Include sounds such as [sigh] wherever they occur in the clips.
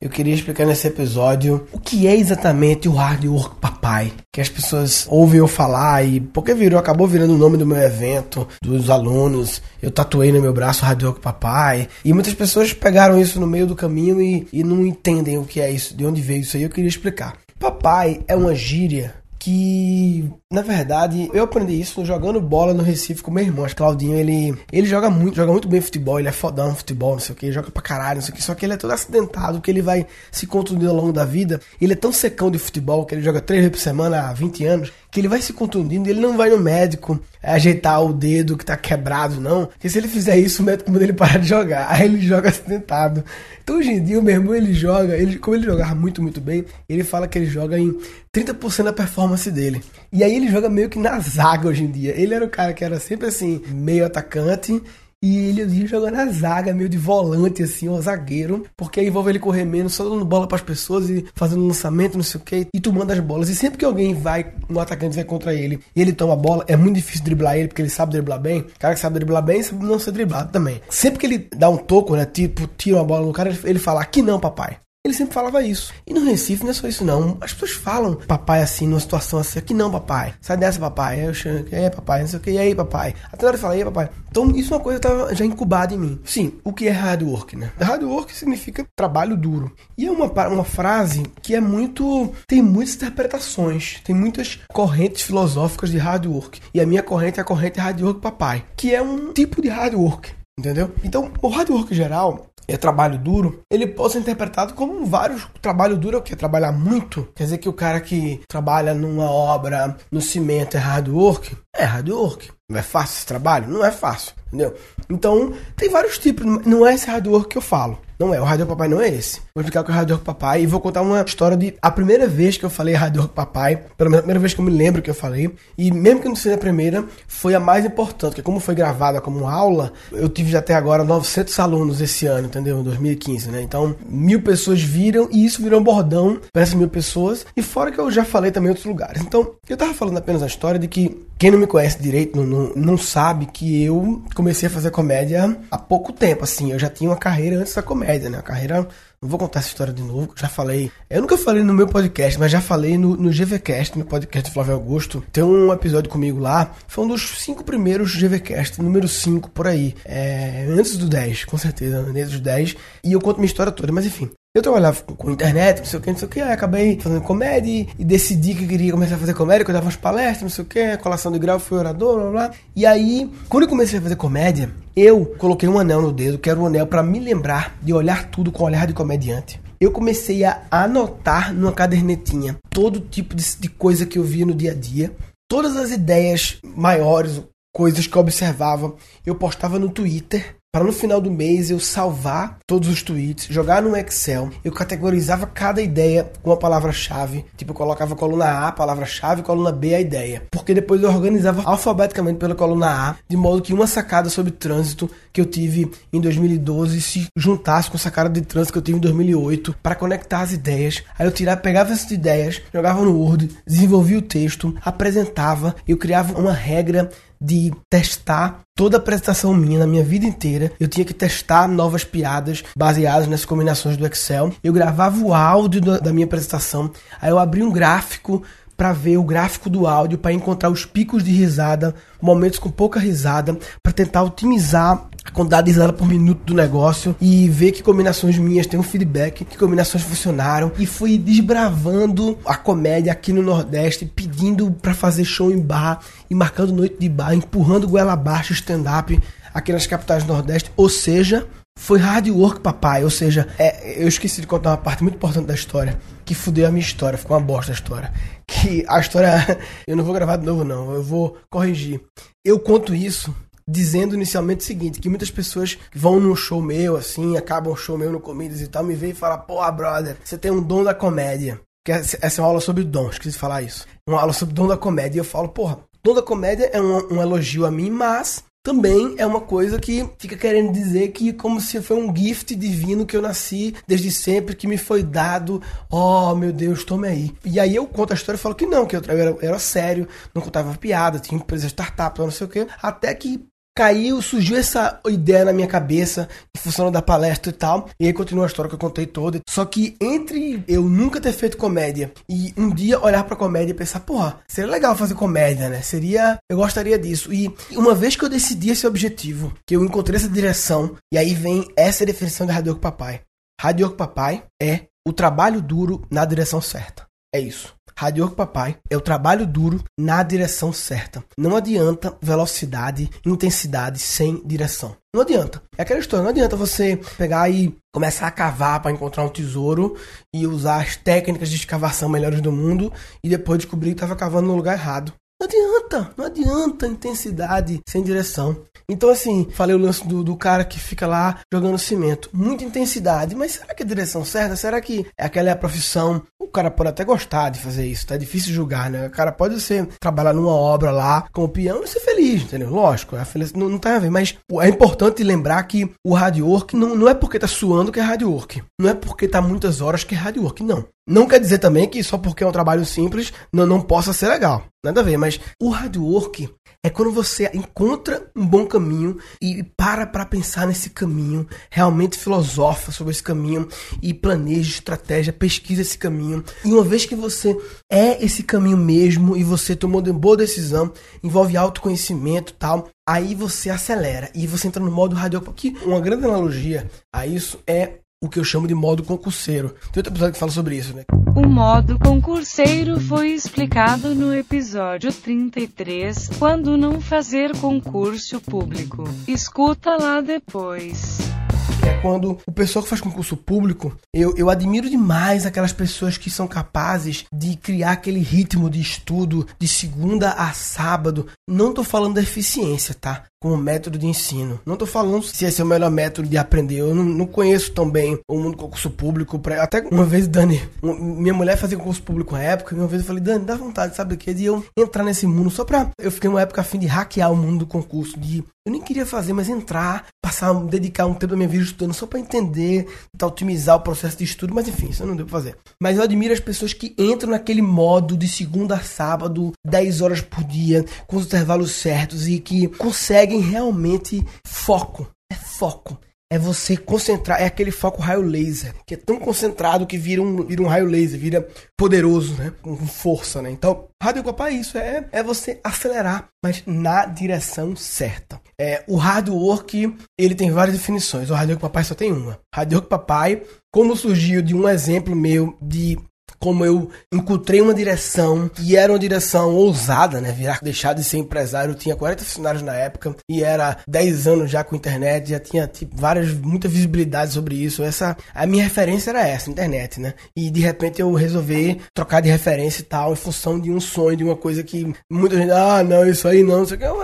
eu queria explicar nesse episódio o que é exatamente o Hard Work Papai. Que as pessoas ouvem eu falar e porque virou, acabou virando o nome do meu evento, dos alunos. Eu tatuei no meu braço Hard Work Papai. E muitas pessoas pegaram isso no meio do caminho e, e não entendem o que é isso, de onde veio isso aí. Eu queria explicar. Papai é uma gíria que na verdade eu aprendi isso jogando bola no Recife com meu irmão. Acho Claudinho ele ele joga muito, joga muito bem futebol, ele é fodão no futebol, não sei o que, joga pra caralho, não sei o que. Só que ele é todo acidentado, que ele vai se contundindo ao longo da vida. Ele é tão secão de futebol que ele joga três vezes por semana há 20 anos que ele vai se contundindo ele não vai no médico ajeitar o dedo que tá quebrado, não. Porque se ele fizer isso, o médico manda ele parar de jogar. [laughs] Aí ele joga acidentado. Então hoje em dia o meu irmão ele joga, ele, como ele jogava muito, muito bem, ele fala que ele joga em 30% da performance dele. E aí ele joga meio que na zaga hoje em dia. Ele era o cara que era sempre assim, meio atacante e ele ali joga na zaga, meio de volante, assim, um zagueiro. Porque aí envolve ele correr menos, só dando bola para as pessoas e fazendo lançamento, não sei o que, e tomando as bolas. E sempre que alguém vai, um atacante vai contra ele e ele toma a bola, é muito difícil driblar ele, porque ele sabe driblar bem. O cara que sabe driblar bem sabe não ser driblado também. Sempre que ele dá um toco, né? Tipo, tira uma bola no cara, ele fala: Aqui não, papai. Ele sempre falava isso. E no Recife não é só isso, não. As pessoas falam papai assim, numa situação assim, aqui não, papai. Sai dessa, papai. Aí eu chamo, é, papai, não sei o que, e aí, papai. Até na hora falar, e aí, papai. Então, isso é uma coisa que estava já incubada em mim. Sim, o que é hard work, né? Hard work significa trabalho duro. E é uma, uma frase que é muito. tem muitas interpretações, tem muitas correntes filosóficas de hard work. E a minha corrente é a corrente hard work papai, que é um tipo de hard work. Entendeu? Então, o hard work geral é trabalho duro, ele pode ser interpretado como vários trabalho duro, que é trabalhar muito. Quer dizer que o cara que trabalha numa obra no cimento é hard work? É hard work. Não é fácil esse trabalho? Não é fácil, entendeu? Então, tem vários tipos, não é esse hard work que eu falo. Não é, o Rádio Papai não é esse. Vou explicar o que é o Rádio Papai e vou contar uma história de a primeira vez que eu falei Rádio Papai, pelo menos a primeira vez que eu me lembro que eu falei, e mesmo que não seja a primeira, foi a mais importante, porque como foi gravada como aula, eu tive até agora 900 alunos esse ano, entendeu? Em 2015, né? Então, mil pessoas viram e isso virou um bordão para essas mil pessoas, e fora que eu já falei também em outros lugares. Então, eu tava falando apenas a história de que quem não me conhece direito não, não, não, sabe que eu comecei a fazer comédia há pouco tempo, assim. Eu já tinha uma carreira antes da comédia, né? Uma carreira. Não vou contar essa história de novo, já falei. Eu nunca falei no meu podcast, mas já falei no, no GVCast, no podcast do Flávio Augusto. Tem um episódio comigo lá. Foi um dos cinco primeiros GVCast, número 5 por aí. É, antes do 10, com certeza, antes do 10. E eu conto minha história toda, mas enfim. Eu trabalhava com internet, não sei o que, não sei o que, aí acabei fazendo comédia e decidi que queria começar a fazer comédia, que eu dava umas palestras, não sei o que, colação de grau, fui orador, blá blá. E aí, quando eu comecei a fazer comédia, eu coloquei um anel no dedo, que era um anel para me lembrar de olhar tudo com o olhar de comediante. Eu comecei a anotar numa cadernetinha todo tipo de, de coisa que eu via no dia a dia, todas as ideias maiores, coisas que eu observava, eu postava no Twitter para no final do mês eu salvar todos os tweets, jogar no Excel. Eu categorizava cada ideia com a palavra-chave. Tipo, eu colocava coluna A, palavra-chave, coluna B, a ideia. Porque depois eu organizava alfabeticamente pela coluna A, de modo que uma sacada sobre trânsito que eu tive em 2012 se juntasse com a sacada de trânsito que eu tive em 2008 para conectar as ideias. Aí eu tirava, pegava essas ideias, jogava no Word, desenvolvia o texto, apresentava, eu criava uma regra de testar toda a apresentação minha na minha vida inteira. Eu tinha que testar novas piadas baseadas nas combinações do Excel. Eu gravava o áudio da minha apresentação. Aí eu abri um gráfico para ver o gráfico do áudio, para encontrar os picos de risada, momentos com pouca risada, para tentar otimizar a quantidade de risada por minuto do negócio e ver que combinações minhas têm um feedback, que combinações funcionaram e fui desbravando a comédia aqui no Nordeste, pedindo para fazer show em bar e marcando noite de bar, empurrando goela abaixo stand-up aqui nas capitais do Nordeste, ou seja, foi hard work, papai. Ou seja, é, eu esqueci de contar uma parte muito importante da história que fudeu a minha história, ficou uma bosta a história. Que a história. [laughs] Eu não vou gravar de novo, não, eu vou corrigir. Eu conto isso dizendo inicialmente o seguinte: que muitas pessoas vão num show meu, assim, acabam o show meu no Comidas e tal, me veem e falam, pô, brother, você tem um dom da comédia. Que essa é uma aula sobre dom, esqueci de falar isso. Uma aula sobre dom da comédia. E eu falo, porra, dom da comédia é um, um elogio a mim, mas também é uma coisa que fica querendo dizer que como se foi um gift divino que eu nasci desde sempre, que me foi dado, oh meu Deus, tome aí. E aí eu conto a história e falo que não, que eu era, era sério, não contava piada, tinha empresa startup, não sei o que, até que caiu, surgiu essa ideia na minha cabeça, em função da palestra e tal. E aí continua a história que eu contei toda. Só que entre eu nunca ter feito comédia e um dia olhar pra comédia e pensar, porra, seria legal fazer comédia, né? Seria. Eu gostaria disso. E uma vez que eu decidi esse objetivo, que eu encontrei essa direção, e aí vem essa definição da Rádio Papai. Rádio Papai é o trabalho duro na direção certa. É isso. Rádio Papai é o trabalho duro na direção certa. Não adianta velocidade, intensidade sem direção. Não adianta. É aquela história, não adianta você pegar e começar a cavar para encontrar um tesouro e usar as técnicas de escavação melhores do mundo e depois descobrir que estava cavando no lugar errado. Não adianta, não adianta intensidade sem direção. Então, assim, falei o lance do, do cara que fica lá jogando cimento. Muita intensidade, mas será que é a direção certa? Será que é aquela é a profissão? O cara pode até gostar de fazer isso, tá? É difícil julgar, né? O cara pode ser, trabalhar numa obra lá como peão e ser feliz, entendeu? Lógico, é feliz, não, não tem a ver, mas é importante lembrar que o hard work não, não é porque tá suando que é hard work. Não é porque tá muitas horas que é hard work, não. Não quer dizer também que só porque é um trabalho simples não, não possa ser legal. Nada a ver, mas o hard work é quando você encontra um bom caminho e para para pensar nesse caminho, realmente filosofa sobre esse caminho e planeja estratégia, pesquisa esse caminho. E uma vez que você é esse caminho mesmo e você tomou uma boa decisão, envolve autoconhecimento tal, aí você acelera e você entra no modo hard work. Porque uma grande analogia a isso é o que eu chamo de modo concurseiro. Tem outro episódio que fala sobre isso, né? O modo concurseiro foi explicado no episódio 33, quando não fazer concurso público. Escuta lá depois é quando o pessoal que faz concurso público, eu, eu admiro demais aquelas pessoas que são capazes de criar aquele ritmo de estudo de segunda a sábado. Não tô falando da eficiência, tá? Como método de ensino. Não estou falando se esse é o melhor método de aprender. Eu não, não conheço tão bem o mundo do concurso público. Pra... Até uma vez, Dani, minha mulher fazia concurso público na época, e uma vez eu falei, Dani, dá vontade, sabe o que? De eu entrar nesse mundo só pra. Eu fiquei uma época afim de hackear o mundo do concurso, de. Eu nem queria fazer, mas entrar, passar, dedicar um tempo da minha vida estudando só para entender, tentar otimizar o processo de estudo, mas enfim, isso não deu fazer. Mas eu admiro as pessoas que entram naquele modo de segunda a sábado, 10 horas por dia, com os intervalos certos e que conseguem conseguem realmente foco. É foco. É você concentrar, é aquele foco raio laser, que é tão concentrado que vira um, vira um raio laser, vira poderoso, né? Com força, né? Então, rádio é isso, é, é você acelerar, mas na direção certa. É, o hard work, ele tem várias definições, o rádio papai só tem uma. Rádio papai, como surgiu de um exemplo meu de como eu encontrei uma direção e era uma direção ousada, né? Virar, deixar de ser empresário. Eu tinha 40 funcionários na época e era 10 anos já com internet, já tinha tipo, várias, muita visibilidade sobre isso. Essa, a minha referência era essa, internet, né? E de repente eu resolvi trocar de referência e tal, em função de um sonho, de uma coisa que muita gente, ah, não, isso aí não, isso aqui. Eu,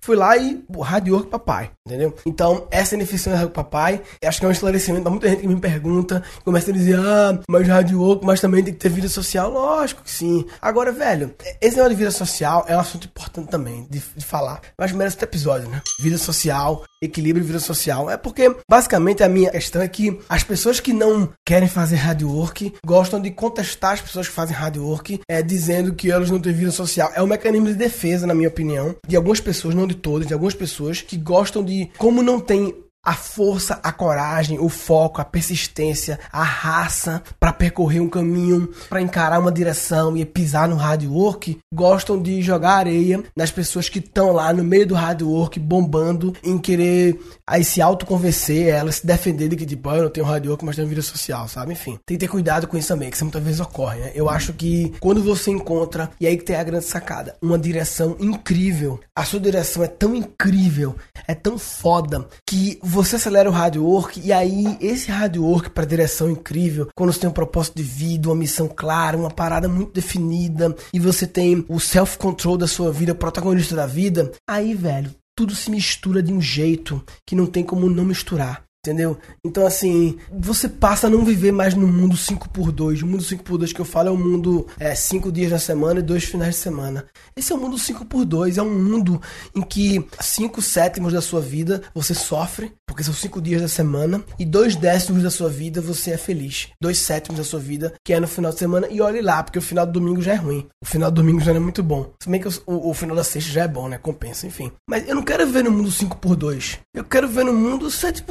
fui lá e radiou com papai, entendeu? Então, essa ineficiência do papai, acho que é um esclarecimento pra muita gente que me pergunta, começa a dizer, ah, mas radiou, mas também tem que ter vida social, lógico que sim. Agora, velho, esse negócio de vida social é um assunto importante também de, de falar. Mas merece outro episódio, né? Vida social, equilíbrio vida social. É porque, basicamente, a minha questão é que as pessoas que não querem fazer hard work gostam de contestar as pessoas que fazem hard work, é, dizendo que elas não têm vida social. É um mecanismo de defesa, na minha opinião, de algumas pessoas, não de todas, de algumas pessoas que gostam de, como não tem a força, a coragem, o foco, a persistência, a raça para percorrer um caminho, para encarar uma direção e pisar no hard work, gostam de jogar areia nas pessoas que estão lá no meio do hard work bombando em querer aí se autoconvencer, elas se defender de que tipo, ah, eu não tenho hard work, mas tenho vida social, sabe? Enfim, tem que ter cuidado com isso também, que isso muitas vezes ocorre, né? Eu acho que quando você encontra, e aí que tem a grande sacada, uma direção incrível, a sua direção é tão incrível, é tão foda que acelera o hard work e aí esse hard work para direção incrível, quando você tem um propósito de vida, uma missão clara, uma parada muito definida e você tem o self control da sua vida, o protagonista da vida, aí, velho, tudo se mistura de um jeito que não tem como não misturar. Entendeu? Então, assim, você passa a não viver mais no mundo 5 por 2 O mundo 5 por 2 que eu falo é o mundo 5 é, dias na semana e 2 finais de semana. Esse é o mundo 5 por 2 É um mundo em que 5 sétimos da sua vida você sofre, porque são 5 dias da semana, e 2 décimos da sua vida você é feliz. 2 sétimos da sua vida, que é no final de semana, e olhe lá, porque o final do domingo já é ruim. O final do domingo já não é muito bom. Se bem que o, o final da sexta já é bom, né? Compensa, enfim. Mas eu não quero viver no mundo 5 por 2 Eu quero viver no mundo 7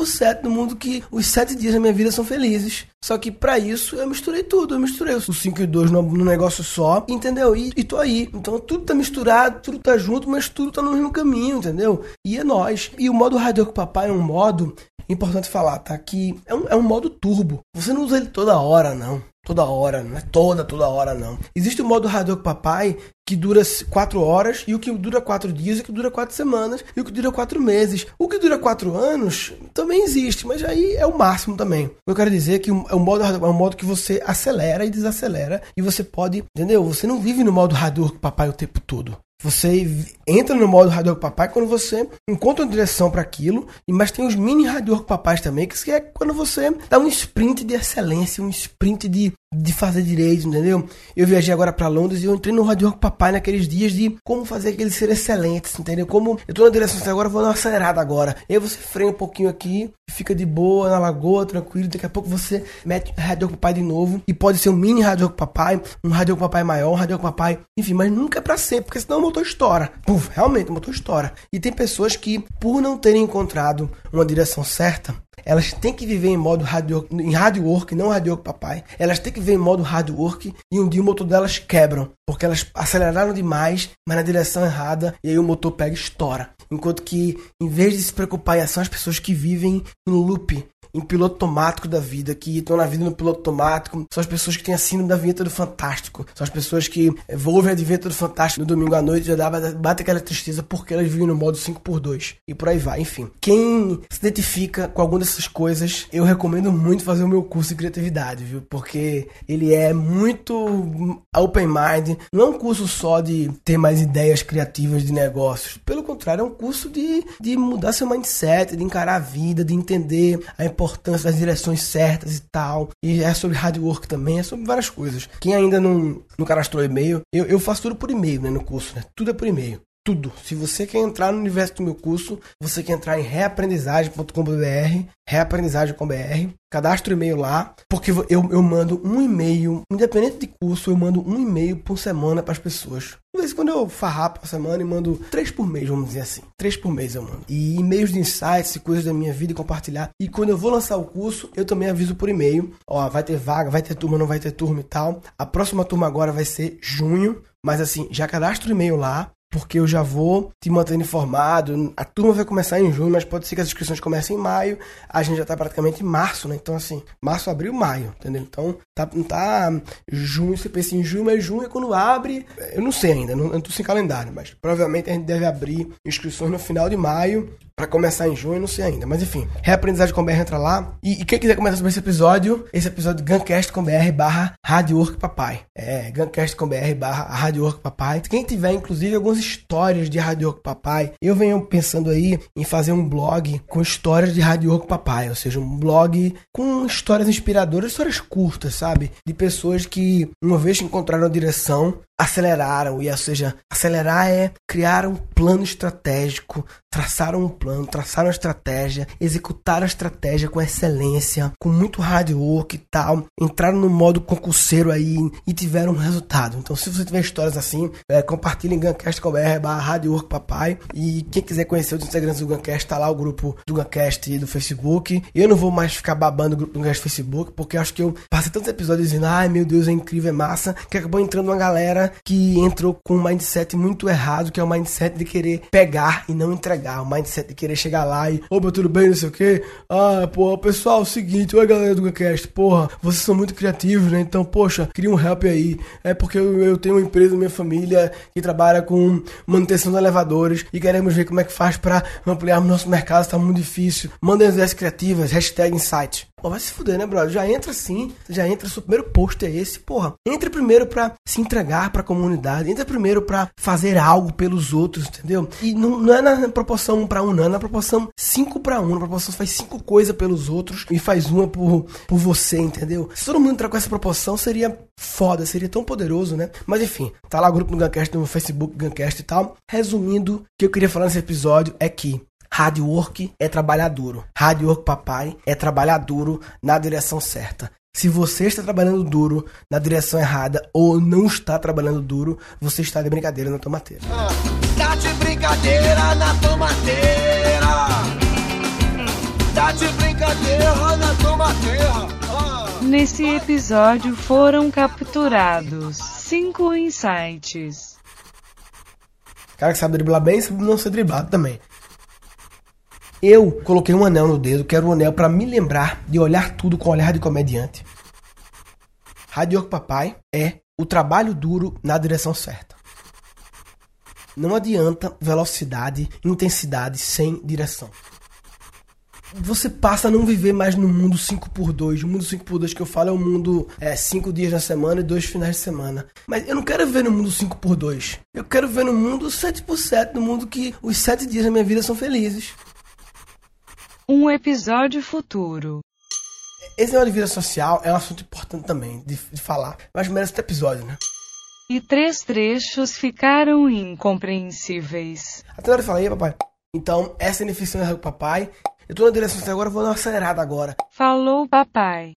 por 7 no mundo que os sete dias da minha vida são felizes. Só que para isso eu misturei tudo. Eu misturei os 5 e 2 num negócio só, entendeu? E, e tô aí. Então tudo tá misturado, tudo tá junto, mas tudo tá no mesmo caminho, entendeu? E é nós. E o modo Radio com Papai é um modo importante falar, tá? Que é um, é um modo turbo. Você não usa ele toda hora, não toda hora, não é toda, toda hora não. Existe o modo com Papai que dura 4 horas, e o que dura 4 dias, e o que dura 4 semanas, e o que dura 4 meses. O que dura 4 anos também existe, mas aí é o máximo também. Eu quero dizer que é um modo, é um modo que você acelera e desacelera, e você pode, entendeu? Você não vive no modo com Papai o tempo todo. Você entra no modo Radio Papai quando você encontra uma direção para aquilo, mas tem os mini Radio Papais também, que é quando você dá um sprint de excelência, um sprint de de fazer direito, entendeu? Eu viajei agora para Londres e eu entrei no Radio Rock Papai naqueles dias de como fazer aqueles ser excelentes, entendeu? Como eu tô na direção assim, agora, vou dar uma acelerada agora. E aí você freia um pouquinho aqui, fica de boa na lagoa, tranquilo. Daqui a pouco você mete Radio Rock Papai de novo. E pode ser um mini Radio Rock Papai, um Radio Rock Papai maior, um Radio Rock Papai, enfim, mas nunca é pra sempre, porque senão o motor estoura. Puf, realmente o motor estoura. E tem pessoas que, por não terem encontrado uma direção certa, elas têm que viver em modo radio, em hard work, não hard work papai. Elas têm que viver em modo hard work e um dia o motor delas quebram, porque elas aceleraram demais, mas na direção errada, e aí o motor pega e estoura. Enquanto que, em vez de se preocupar, são as pessoas que vivem em loop, em piloto automático da vida, que estão na vida no piloto automático, são as pessoas que têm a síndrome da vinheta do Fantástico, são as pessoas que ouvem a vinheta do Fantástico no domingo à noite e já bate aquela tristeza porque elas vivem no modo 5x2 e por aí vai, enfim. Quem se identifica com alguma dessas coisas, eu recomendo muito fazer o meu curso de criatividade, viu? Porque ele é muito open mind, não é um curso só de ter mais ideias criativas de negócios, pelo contrário, é um curso de, de mudar seu mindset, de encarar a vida, de entender a importância importância das direções certas e tal. E é sobre hard work também, é sobre várias coisas. Quem ainda não, não cadastrou e-mail, eu, eu faço tudo por e-mail, né, no curso, né? Tudo é por e-mail tudo. Se você quer entrar no universo do meu curso, você quer entrar em reaprendizagem.com.br, reaprendizagem.com.br, cadastre o e-mail lá, porque eu, eu mando um e-mail, independente de curso, eu mando um e-mail por semana para as pessoas. Às vezes quando eu farrapo a semana e mando três por mês, vamos dizer assim. Três por mês eu mando. E e-mails de insights e coisas da minha vida e compartilhar. E quando eu vou lançar o curso, eu também aviso por e-mail. Ó, vai ter vaga, vai ter turma, não vai ter turma e tal. A próxima turma agora vai ser junho. Mas assim, já cadastro o e-mail lá porque eu já vou te mantendo informado. A turma vai começar em junho, mas pode ser que as inscrições comecem em maio. A gente já tá praticamente em março, né? Então, assim, março, abril, maio, entendeu? Então, tá, não tá junho, você pensa em junho, mas junho é quando abre. Eu não sei ainda, não, eu não tô sem calendário, mas provavelmente a gente deve abrir inscrições no final de maio para começar em junho, não sei ainda. Mas enfim, reaprendizagem com BR entra lá. E, e quem quiser comentar sobre esse episódio, esse episódio Guncast com BR barra Rádio Work Papai. É, Guncast com BR barra Rádio Work Papai. Quem tiver, inclusive, algumas histórias de Rádio Work Papai, eu venho pensando aí em fazer um blog com histórias de Rádio Work Papai. Ou seja, um blog com histórias inspiradoras, histórias curtas, sabe? De pessoas que, uma vez encontraram a direção, aceleraram, e ou seja, acelerar é criar um plano estratégico, traçar um plano, traçar uma estratégia, executar a estratégia com excelência, com muito hard work e tal, entraram no modo concurseiro aí e tiveram um resultado. Então, se você tiver histórias assim, é, compartilhe em guncast.com.br barra hard work papai e quem quiser conhecer os Instagrams do Guncast, tá lá o grupo do Guncast e do Facebook. Eu não vou mais ficar babando o grupo do Guncast Facebook, porque acho que eu passei tantos episódios dizendo, ai meu Deus, é incrível, é massa, que acabou entrando uma galera que entrou com um mindset muito errado, que é o mindset de querer pegar e não entregar. O mindset de querer chegar lá e, opa, tudo bem, não sei o que. Ah, pô, pessoal, é o seguinte, oi galera do GameCast, porra, vocês são muito criativos, né? Então, poxa, queria um help aí. É porque eu, eu tenho uma empresa minha família que trabalha com manutenção de elevadores e queremos ver como é que faz para ampliar o nosso mercado, tá muito difícil. Mandem as ideias criativas, hashtag insight. Pô, vai se fuder, né, brother? Já entra assim, já entra, seu primeiro post é esse, porra. Entre primeiro pra se entregar, pra comunidade, entra primeiro pra fazer algo pelos outros, entendeu? E não, não é na proporção 1 pra 1, não, é na proporção 5 pra 1, na proporção faz cinco coisas pelos outros e faz uma por, por você, entendeu? Se todo mundo entrar com essa proporção, seria foda, seria tão poderoso, né? Mas enfim, tá lá o grupo do Guncast no Facebook, Guncast e tal. Resumindo, o que eu queria falar nesse episódio é que Hard work é trabalhar duro. Hard work, papai, é trabalhar duro na direção certa. Se você está trabalhando duro na direção errada ou não está trabalhando duro, você está de brincadeira na tomateira. Ah, tá de brincadeira na tomateira. Tá de brincadeira na tomateira. Ah. Nesse episódio foram capturados cinco insights. Cara que sabe driblar bem, sabe não ser driblado também. Eu coloquei um anel no dedo, que era um anel para me lembrar de olhar tudo com olhar de comediante. Radio Papai é o trabalho duro na direção certa. Não adianta velocidade, intensidade sem direção. Você passa a não viver mais no mundo 5x2. O mundo 5x2 que eu falo é o mundo 5 é, dias na semana e 2 finais de semana. Mas eu não quero viver no mundo 5x2. Eu quero viver no mundo 7x7, no mundo que os 7 dias da minha vida são felizes. Um episódio futuro. Esse negócio de vida social é um assunto importante também de, de falar, mas merece outro episódio, né? E três trechos ficaram incompreensíveis. Até na hora falar, aí, papai. Então, essa é a definição do papai. Eu tô na direção agora, vou dar uma acelerada agora. Falou, papai.